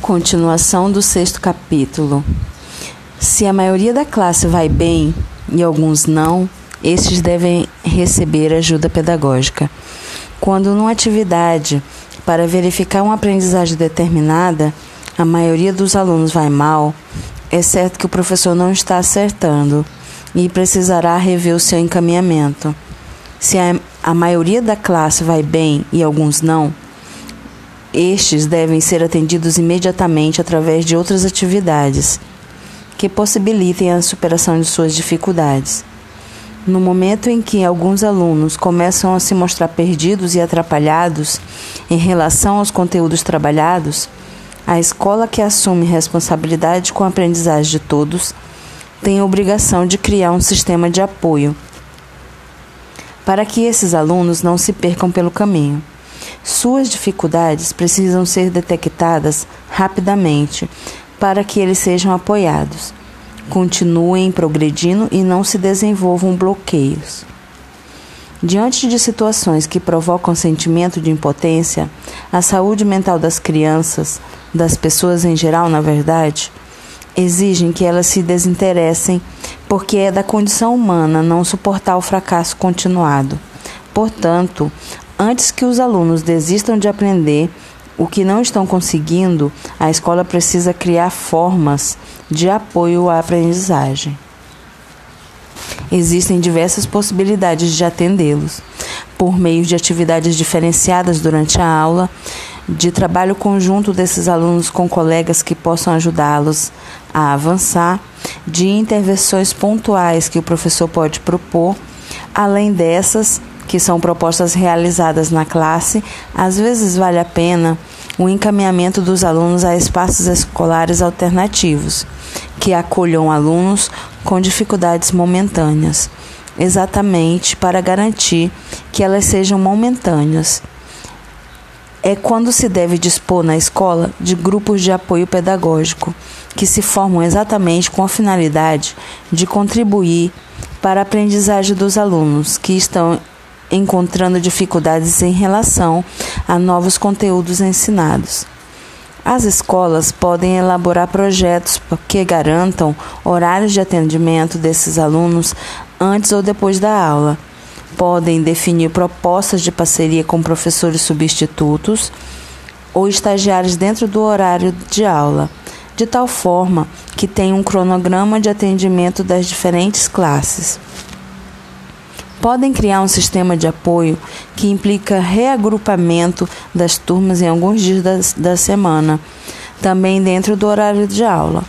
Continuação do sexto capítulo. Se a maioria da classe vai bem e alguns não, estes devem receber ajuda pedagógica. Quando numa atividade para verificar uma aprendizagem determinada, a maioria dos alunos vai mal, é certo que o professor não está acertando e precisará rever o seu encaminhamento. Se a, a maioria da classe vai bem e alguns não, estes devem ser atendidos imediatamente através de outras atividades que possibilitem a superação de suas dificuldades. No momento em que alguns alunos começam a se mostrar perdidos e atrapalhados em relação aos conteúdos trabalhados, a escola que assume responsabilidade com a aprendizagem de todos tem a obrigação de criar um sistema de apoio para que esses alunos não se percam pelo caminho. Suas dificuldades precisam ser detectadas rapidamente para que eles sejam apoiados, continuem progredindo e não se desenvolvam bloqueios. Diante de situações que provocam sentimento de impotência, a saúde mental das crianças, das pessoas em geral, na verdade, exigem que elas se desinteressem, porque é da condição humana não suportar o fracasso continuado. Portanto, antes que os alunos desistam de aprender o que não estão conseguindo, a escola precisa criar formas de apoio à aprendizagem. Existem diversas possibilidades de atendê-los, por meio de atividades diferenciadas durante a aula, de trabalho conjunto desses alunos com colegas que possam ajudá-los a avançar, de intervenções pontuais que o professor pode propor, além dessas, que são propostas realizadas na classe, às vezes vale a pena o encaminhamento dos alunos a espaços escolares alternativos, que acolham alunos com dificuldades momentâneas, exatamente para garantir que elas sejam momentâneas. É quando se deve dispor na escola de grupos de apoio pedagógico, que se formam exatamente com a finalidade de contribuir para a aprendizagem dos alunos que estão encontrando dificuldades em relação a novos conteúdos ensinados. As escolas podem elaborar projetos que garantam horários de atendimento desses alunos antes ou depois da aula. Podem definir propostas de parceria com professores substitutos ou estagiários dentro do horário de aula, de tal forma que tenha um cronograma de atendimento das diferentes classes podem criar um sistema de apoio que implica reagrupamento das turmas em alguns dias da, da semana, também dentro do horário de aula.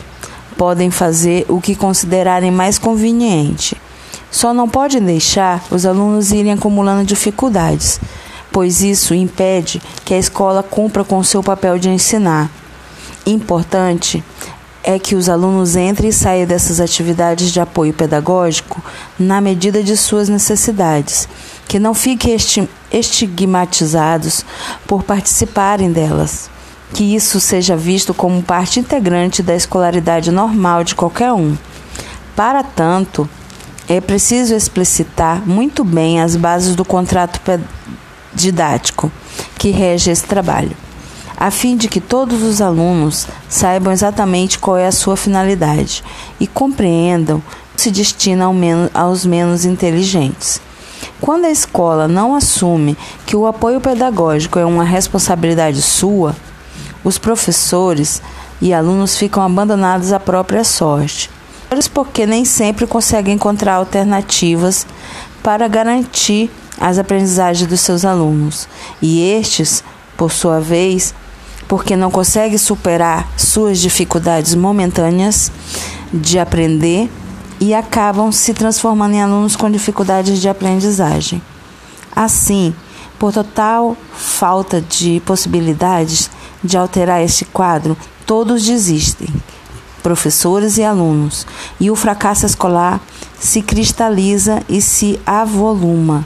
Podem fazer o que considerarem mais conveniente. Só não podem deixar os alunos irem acumulando dificuldades, pois isso impede que a escola cumpra com seu papel de ensinar. Importante é que os alunos entrem e saiam dessas atividades de apoio pedagógico na medida de suas necessidades, que não fiquem estigmatizados por participarem delas, que isso seja visto como parte integrante da escolaridade normal de qualquer um. Para tanto, é preciso explicitar muito bem as bases do contrato didático que rege esse trabalho a fim de que todos os alunos saibam exatamente qual é a sua finalidade e compreendam que se destina ao aos menos inteligentes. Quando a escola não assume que o apoio pedagógico é uma responsabilidade sua, os professores e alunos ficam abandonados à própria sorte, porque nem sempre conseguem encontrar alternativas para garantir as aprendizagens dos seus alunos, e estes, por sua vez, porque não consegue superar suas dificuldades momentâneas de aprender e acabam se transformando em alunos com dificuldades de aprendizagem. Assim, por total falta de possibilidades de alterar este quadro, todos desistem, professores e alunos, e o fracasso escolar se cristaliza e se avoluma.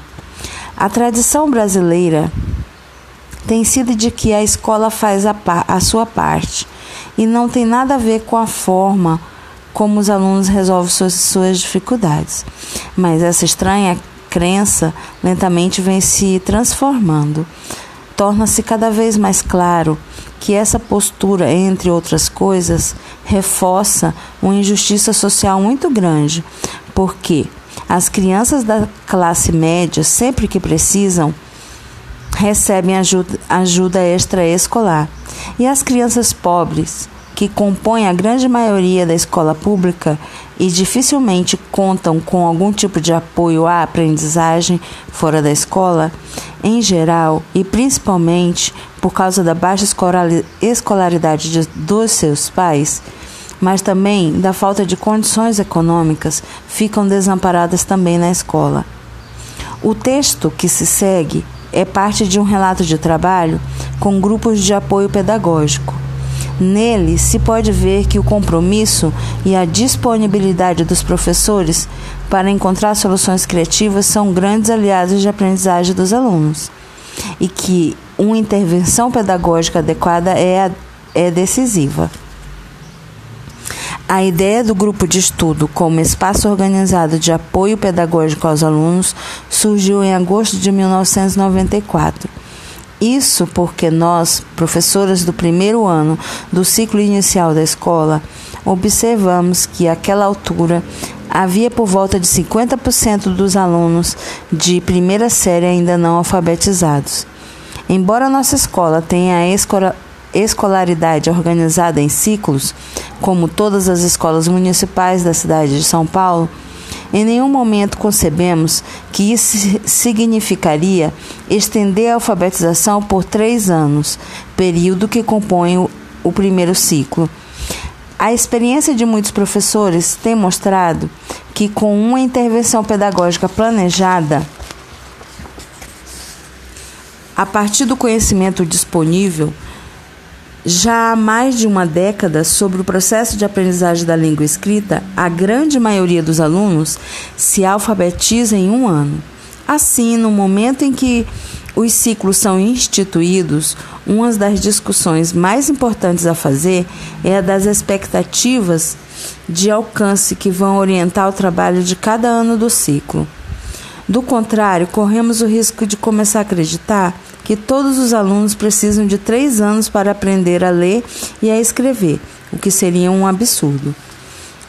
A tradição brasileira tem sido de que a escola faz a, a sua parte. E não tem nada a ver com a forma como os alunos resolvem suas, suas dificuldades. Mas essa estranha crença lentamente vem se transformando, torna-se cada vez mais claro que essa postura, entre outras coisas, reforça uma injustiça social muito grande, porque as crianças da classe média, sempre que precisam, recebem ajuda, ajuda extraescolar. E as crianças pobres, que compõem a grande maioria da escola pública e dificilmente contam com algum tipo de apoio à aprendizagem fora da escola, em geral e principalmente por causa da baixa escolaridade de, dos seus pais, mas também da falta de condições econômicas, ficam desamparadas também na escola. O texto que se segue é parte de um relato de trabalho com grupos de apoio pedagógico. Nele se pode ver que o compromisso e a disponibilidade dos professores para encontrar soluções criativas são grandes aliados de aprendizagem dos alunos e que uma intervenção pedagógica adequada é, é decisiva. A ideia do grupo de estudo como espaço organizado de apoio pedagógico aos alunos surgiu em agosto de 1994. Isso porque nós, professoras do primeiro ano do ciclo inicial da escola, observamos que àquela altura havia por volta de 50% dos alunos de primeira série ainda não alfabetizados. Embora nossa escola tenha a escolaridade organizada em ciclos, como todas as escolas municipais da cidade de São Paulo, em nenhum momento concebemos que isso significaria estender a alfabetização por três anos, período que compõe o, primeiro ciclo. A experiência de muitos professores tem mostrado que, com uma intervenção pedagógica planejada, a partir do conhecimento disponível, já há mais de uma década, sobre o processo de aprendizagem da língua escrita, a grande maioria dos alunos se alfabetiza em um ano. Assim, no momento em que os ciclos são instituídos, uma das discussões mais importantes a fazer é a das expectativas de alcance que vão orientar o trabalho de cada ano do ciclo. Do contrário, corremos o risco de começar a acreditar que todos os alunos precisam de três anos para aprender a ler e a escrever, o que seria um absurdo.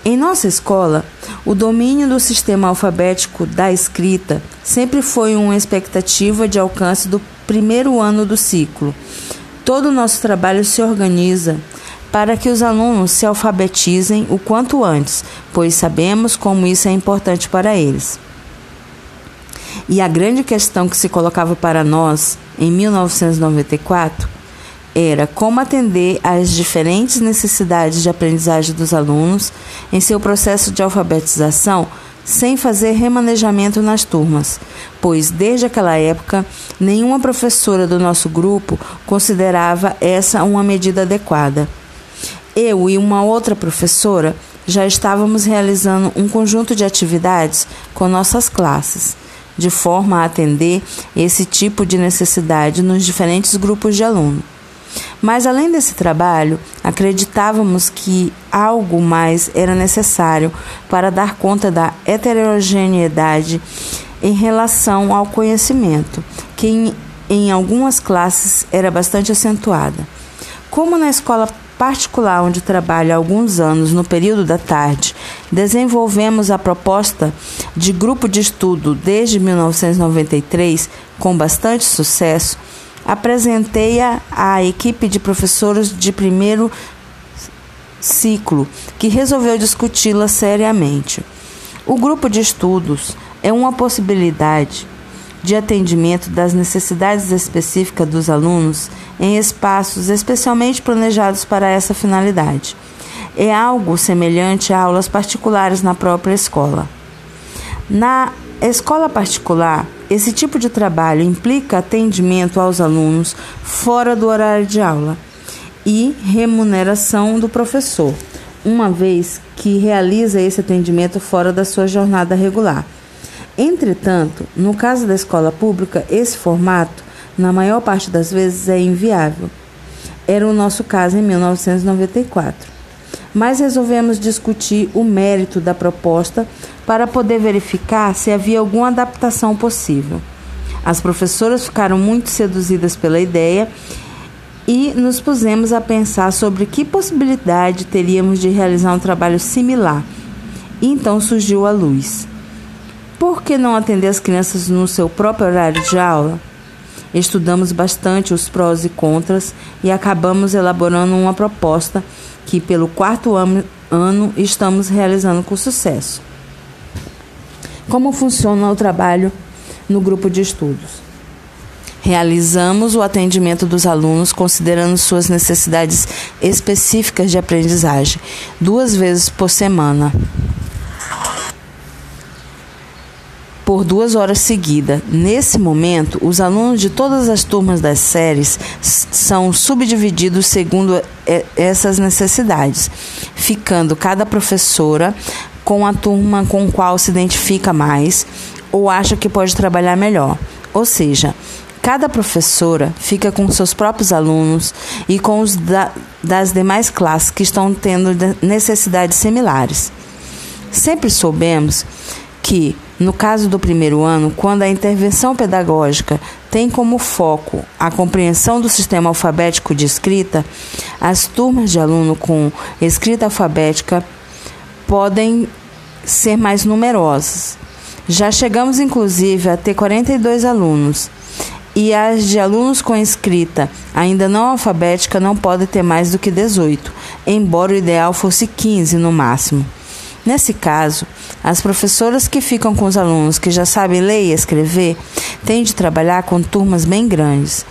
Em nossa escola, o domínio do sistema alfabético da escrita sempre foi uma expectativa de alcance do primeiro ano do ciclo. Todo o nosso trabalho se organiza para que os alunos se alfabetizem o quanto antes, pois sabemos como isso é importante para eles. E a grande questão que se colocava para nós em 1994 era como atender às diferentes necessidades de aprendizagem dos alunos em seu processo de alfabetização sem fazer remanejamento nas turmas, pois desde aquela época nenhuma professora do nosso grupo considerava essa uma medida adequada. Eu e uma outra professora já estávamos realizando um conjunto de atividades com nossas classes de forma a atender esse tipo de necessidade nos diferentes grupos de aluno. Mas além desse trabalho, acreditávamos que algo mais era necessário para dar conta da heterogeneidade em relação ao conhecimento, que em, em algumas classes era bastante acentuada. Como na escola particular onde trabalho há alguns anos, no período da tarde, desenvolvemos a proposta de grupo de estudo desde 1993 com bastante sucesso. Apresentei-a à equipe de professores de primeiro ciclo, que resolveu discuti-la seriamente. O grupo de estudos é uma possibilidade de atendimento das necessidades específicas dos alunos em espaços especialmente planejados para essa finalidade. É algo semelhante a aulas particulares na própria escola. Na escola particular, esse tipo de trabalho implica atendimento aos alunos fora do horário de aula e remuneração do professor, uma vez que realiza esse atendimento fora da sua jornada regular. Entretanto, no caso da escola pública, esse formato, na maior parte das vezes, é inviável. Era o nosso caso em 1994. Mas resolvemos discutir o mérito da proposta para poder verificar se havia alguma adaptação possível. As professoras ficaram muito seduzidas pela ideia e nos pusemos a pensar sobre que possibilidade teríamos de realizar um trabalho similar. E então surgiu a luz. Por que não atender as crianças no seu próprio horário de aula? Estudamos bastante os prós e contras e acabamos elaborando uma proposta que, pelo quarto ano, estamos realizando com sucesso. Como funciona o trabalho no grupo de estudos? Realizamos o atendimento dos alunos considerando suas necessidades específicas de aprendizagem, duas vezes por semana. Por duas horas seguidas. Nesse momento, os alunos de todas as turmas das séries são subdivididos segundo essas necessidades, ficando cada professora com a turma com qual se identifica mais ou acha que pode trabalhar melhor. Ou seja, cada professora fica com seus próprios alunos e com os da, das demais classes que estão tendo necessidades similares. Sempre soubemos que no caso do primeiro ano, quando a intervenção pedagógica tem como foco a compreensão do sistema alfabético de escrita, as turmas de aluno com escrita alfabética podem ser mais numerosas. Já chegamos, inclusive, a ter 42 alunos. E as de alunos com escrita ainda não alfabética não podem ter mais do que 18, embora o ideal fosse 15 no máximo. Nesse caso, as professoras que ficam com os alunos que já sabem ler e escrever têm de trabalhar com turmas bem grandes.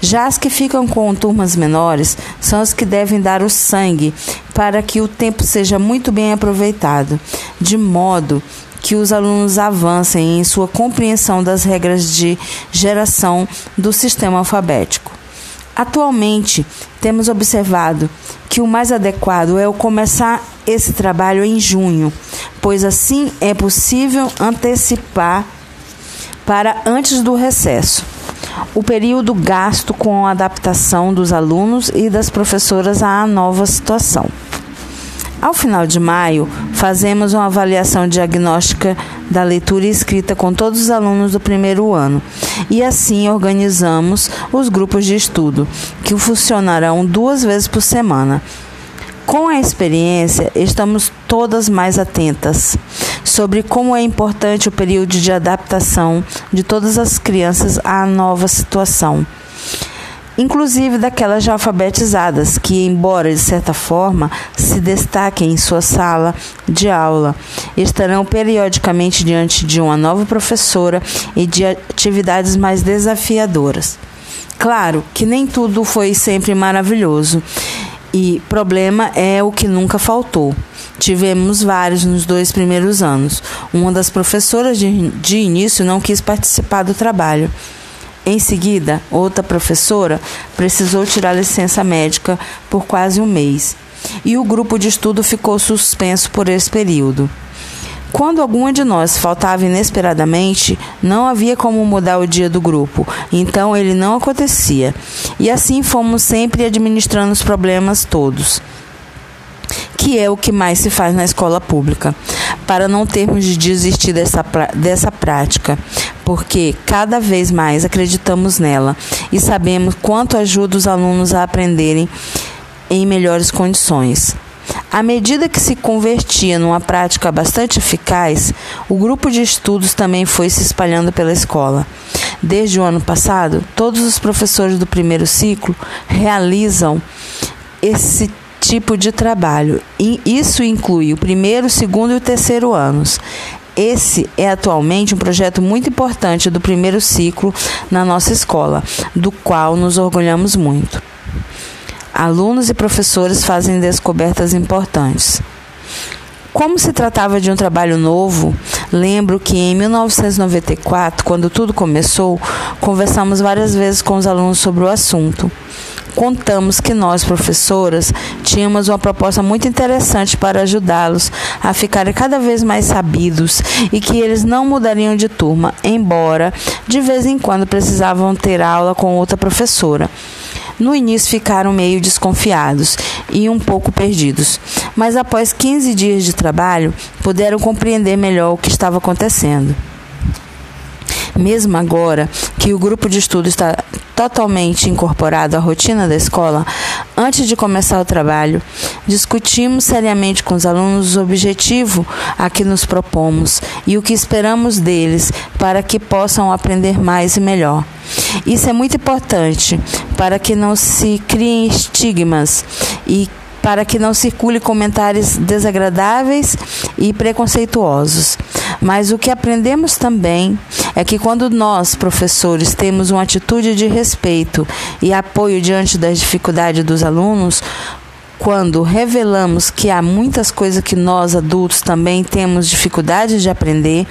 Já as que ficam com turmas menores são as que devem dar o sangue para que o tempo seja muito bem aproveitado, de modo que os alunos avancem em sua compreensão das regras de geração do sistema alfabético. Atualmente, temos observado que o mais adequado é o começar esse trabalho em junho, pois assim é possível antecipar para antes do recesso. O período gasto com a adaptação dos alunos e das professoras à nova situação. Ao final de maio, fazemos uma avaliação diagnóstica da leitura e escrita com todos os alunos do primeiro ano e assim organizamos os grupos de estudo, que funcionarão duas vezes por semana. Com a experiência, estamos todas mais atentas sobre como é importante o período de adaptação de todas as crianças à nova situação inclusive daquelas já alfabetizadas, que, embora de certa forma se destaquem em sua sala de aula, estarão periodicamente diante de uma nova professora e de atividades mais desafiadoras. Claro que nem tudo foi sempre maravilhoso. E problema é o que nunca faltou. Tivemos vários nos dois primeiros anos. Uma das professoras de, de início não quis participar do trabalho. Em seguida, outra professora precisou tirar licença médica por quase um mês e o grupo de estudo ficou suspenso por esse período. Quando alguma de nós faltava inesperadamente, não havia como mudar o dia do grupo, então ele não acontecia. E assim fomos sempre administrando os problemas todos que é o que mais se faz na escola pública, para não termos de desistir dessa, dessa prática, porque cada vez mais acreditamos nela e sabemos quanto ajuda os alunos a aprenderem em melhores condições. À medida que se convertia numa prática bastante eficaz, o grupo de estudos também foi se espalhando pela escola. Desde o ano passado, todos os professores do primeiro ciclo realizam esse tipo de trabalho. E isso inclui o primeiro, o segundo e o terceiro anos. Esse é atualmente um projeto muito importante do primeiro ciclo na nossa escola, do qual nos orgulhamos muito. Alunos e professores fazem descobertas importantes. Como se tratava de um trabalho novo, lembro que em 1994, quando tudo começou, conversamos várias vezes com os alunos sobre o assunto contamos que nós, professoras, tínhamos uma proposta muito interessante para ajudá-los a ficarem cada vez mais sabidos e que eles não mudariam de turma, embora de vez em quando precisavam ter aula com outra professora. No início ficaram meio desconfiados e um pouco perdidos, mas após 15 dias de trabalho puderam compreender melhor o que estava acontecendo. Mesmo agora que o grupo de estudo está totalmente incorporado à rotina da escola, antes de começar o trabalho, discutimos seriamente com os alunos o objetivo a que nos propomos e o que esperamos deles para que possam aprender mais e melhor. Isso é muito importante para que não se criem estigmas e para que não circule comentários desagradáveis e preconceituosos. Mas o que aprendemos também é que quando nós, professores, temos uma atitude de respeito e apoio diante das dificuldades dos alunos, quando revelamos que há muitas coisas que nós adultos também temos dificuldade de aprender,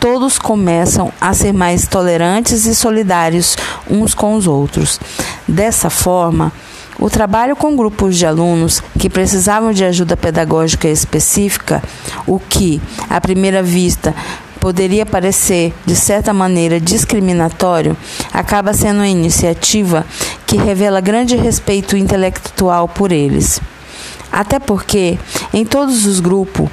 todos começam a ser mais tolerantes e solidários uns com os outros. Dessa forma, o trabalho com grupos de alunos que precisavam de ajuda pedagógica específica, o que, à primeira vista, poderia parecer, de certa maneira, discriminatório, acaba sendo uma iniciativa que revela grande respeito intelectual por eles. Até porque, em todos os grupos,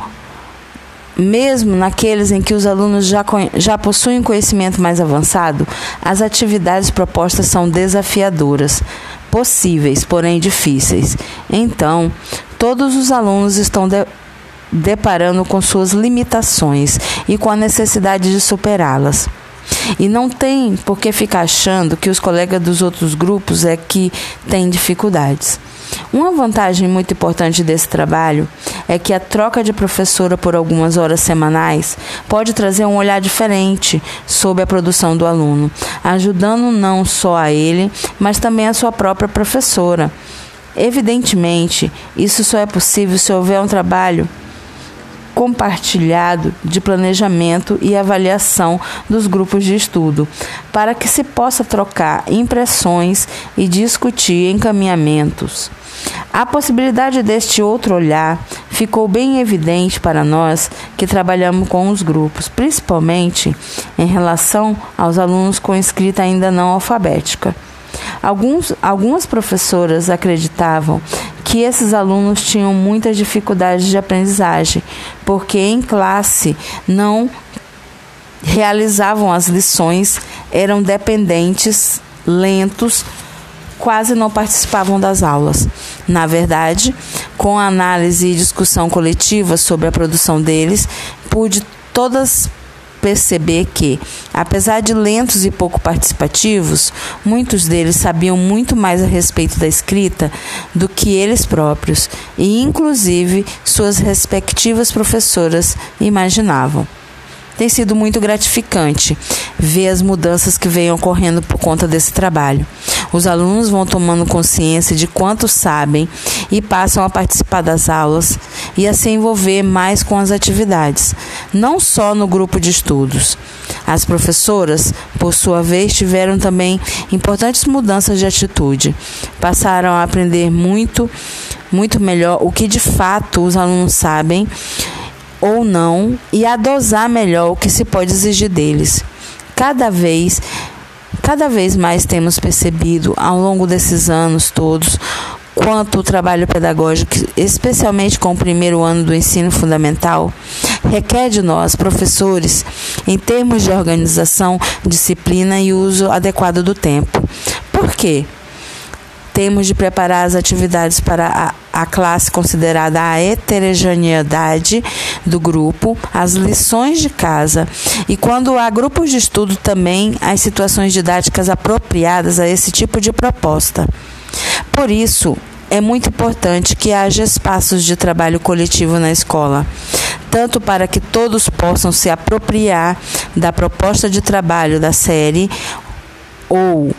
mesmo naqueles em que os alunos já, já possuem conhecimento mais avançado, as atividades propostas são desafiadoras, possíveis, porém difíceis. Então, todos os alunos estão de deparando com suas limitações e com a necessidade de superá-las. E não tem por que ficar achando que os colegas dos outros grupos é que têm dificuldades. Uma vantagem muito importante desse trabalho é que a troca de professora por algumas horas semanais pode trazer um olhar diferente sobre a produção do aluno, ajudando não só a ele, mas também a sua própria professora. Evidentemente, isso só é possível se houver um trabalho compartilhado de planejamento e avaliação dos grupos de estudo, para que se possa trocar impressões e discutir encaminhamentos. A possibilidade deste outro olhar ficou bem evidente para nós que trabalhamos com os grupos, principalmente em relação aos alunos com escrita ainda não alfabética. Alguns, algumas professoras acreditavam que esses alunos tinham muitas dificuldades de aprendizagem, porque em classe não realizavam as lições, eram dependentes, lentos, quase não participavam das aulas. Na verdade, com a análise e discussão coletiva sobre a produção deles, pude todas perceber que, apesar de lentos e pouco participativos, muitos deles sabiam muito mais a respeito da escrita do que eles próprios e, inclusive, suas respectivas professoras imaginavam tem sido muito gratificante ver as mudanças que vêm ocorrendo por conta desse trabalho. Os alunos vão tomando consciência de quanto sabem e passam a participar das aulas e a se envolver mais com as atividades, não só no grupo de estudos. As professoras, por sua vez, tiveram também importantes mudanças de atitude. Passaram a aprender muito, muito melhor o que de fato os alunos sabem ou não e a dosar melhor o que se pode exigir deles. Cada vez, cada vez mais temos percebido ao longo desses anos todos quanto o trabalho pedagógico, especialmente com o primeiro ano do ensino fundamental, requer de nós, professores, em termos de organização, disciplina e uso adequado do tempo. Por quê? temos de preparar as atividades para a, a classe considerada a heterogeneidade do grupo, as lições de casa e, quando há grupos de estudo, também as situações didáticas apropriadas a esse tipo de proposta. Por isso, é muito importante que haja espaços de trabalho coletivo na escola, tanto para que todos possam se apropriar da proposta de trabalho da série ou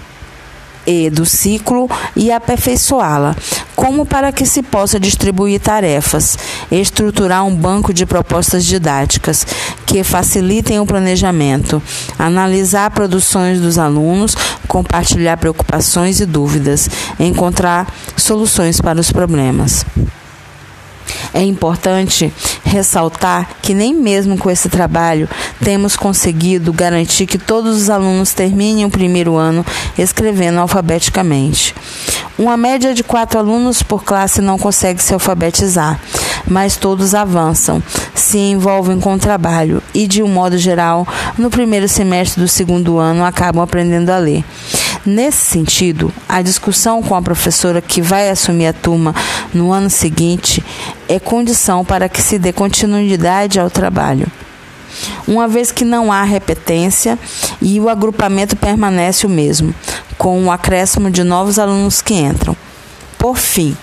e do ciclo e aperfeiçoá-la, como para que se possa distribuir tarefas, estruturar um banco de propostas didáticas que facilitem o planejamento, analisar produções dos alunos, compartilhar preocupações e dúvidas, encontrar soluções para os problemas. É importante ressaltar que nem mesmo com esse trabalho temos conseguido garantir que todos os alunos terminem o primeiro ano escrevendo alfabeticamente. Uma média de quatro alunos por classe não consegue se alfabetizar. mas todos avançam, se envolvem com o trabalho e, de um modo geral, no primeiro semestre do segundo ano acabam aprendendo a ler. Nesse sentido, a discussão com a professora que vai assumir a turma no ano seguinte é condição para que se dê continuidade ao trabalho. Uma vez que não há repetência e o agrupamento permanece o mesmo, com o acréscimo de novos alunos que entram. Por fim,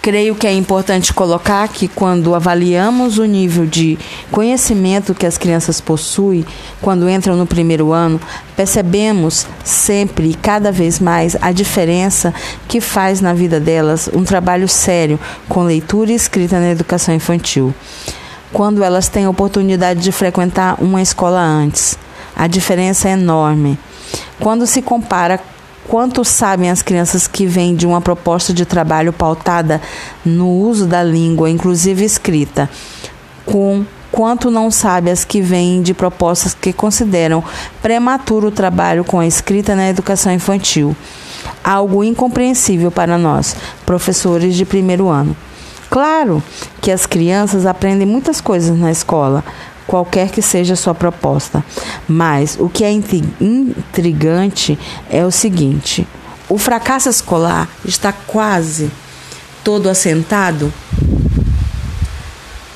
creio que é importante colocar que quando avaliamos o nível de conhecimento que as crianças possuem quando entram no primeiro ano, percebemos sempre e cada vez mais a diferença que faz na vida delas um trabalho sério com leitura e escrita na educação infantil. Quando elas têm a oportunidade de frequentar uma escola antes, a diferença é enorme. Quando se compara Quanto sabem as crianças que vêm de uma proposta de trabalho pautada no uso da língua, inclusive escrita, com quanto não sabe as que vêm de propostas que consideram prematuro o trabalho com a escrita na educação infantil. Algo incompreensível para nós, professores de primeiro ano. Claro que as crianças aprendem muitas coisas na escola, qualquer que seja a sua proposta. Mas o que é intrigante é o seguinte: o fracasso escolar está quase todo assentado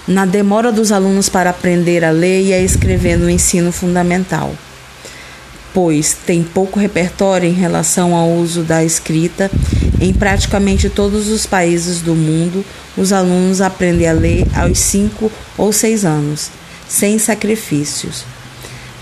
na demora dos alunos para aprender a ler e a escrever no ensino fundamental, pois tem pouco repertório em relação ao uso da escrita. Em praticamente todos os países do mundo, os alunos aprendem a ler aos 5 ou 6 anos sem sacrifícios.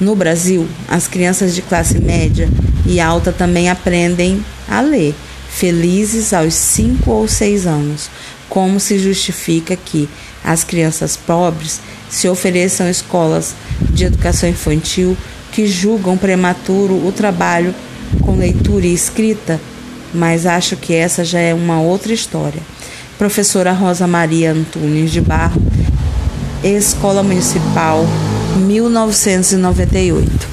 No Brasil, as crianças de classe média e alta também aprendem a ler, felizes aos 5 ou 6 anos. Como se justifica que as crianças pobres se ofereçam escolas de educação infantil que julgam prematuro o trabalho com leitura e escrita? Mas acho que essa já é uma outra história. Professora Rosa Maria Antunes de Barro Escola Municipal, 1998.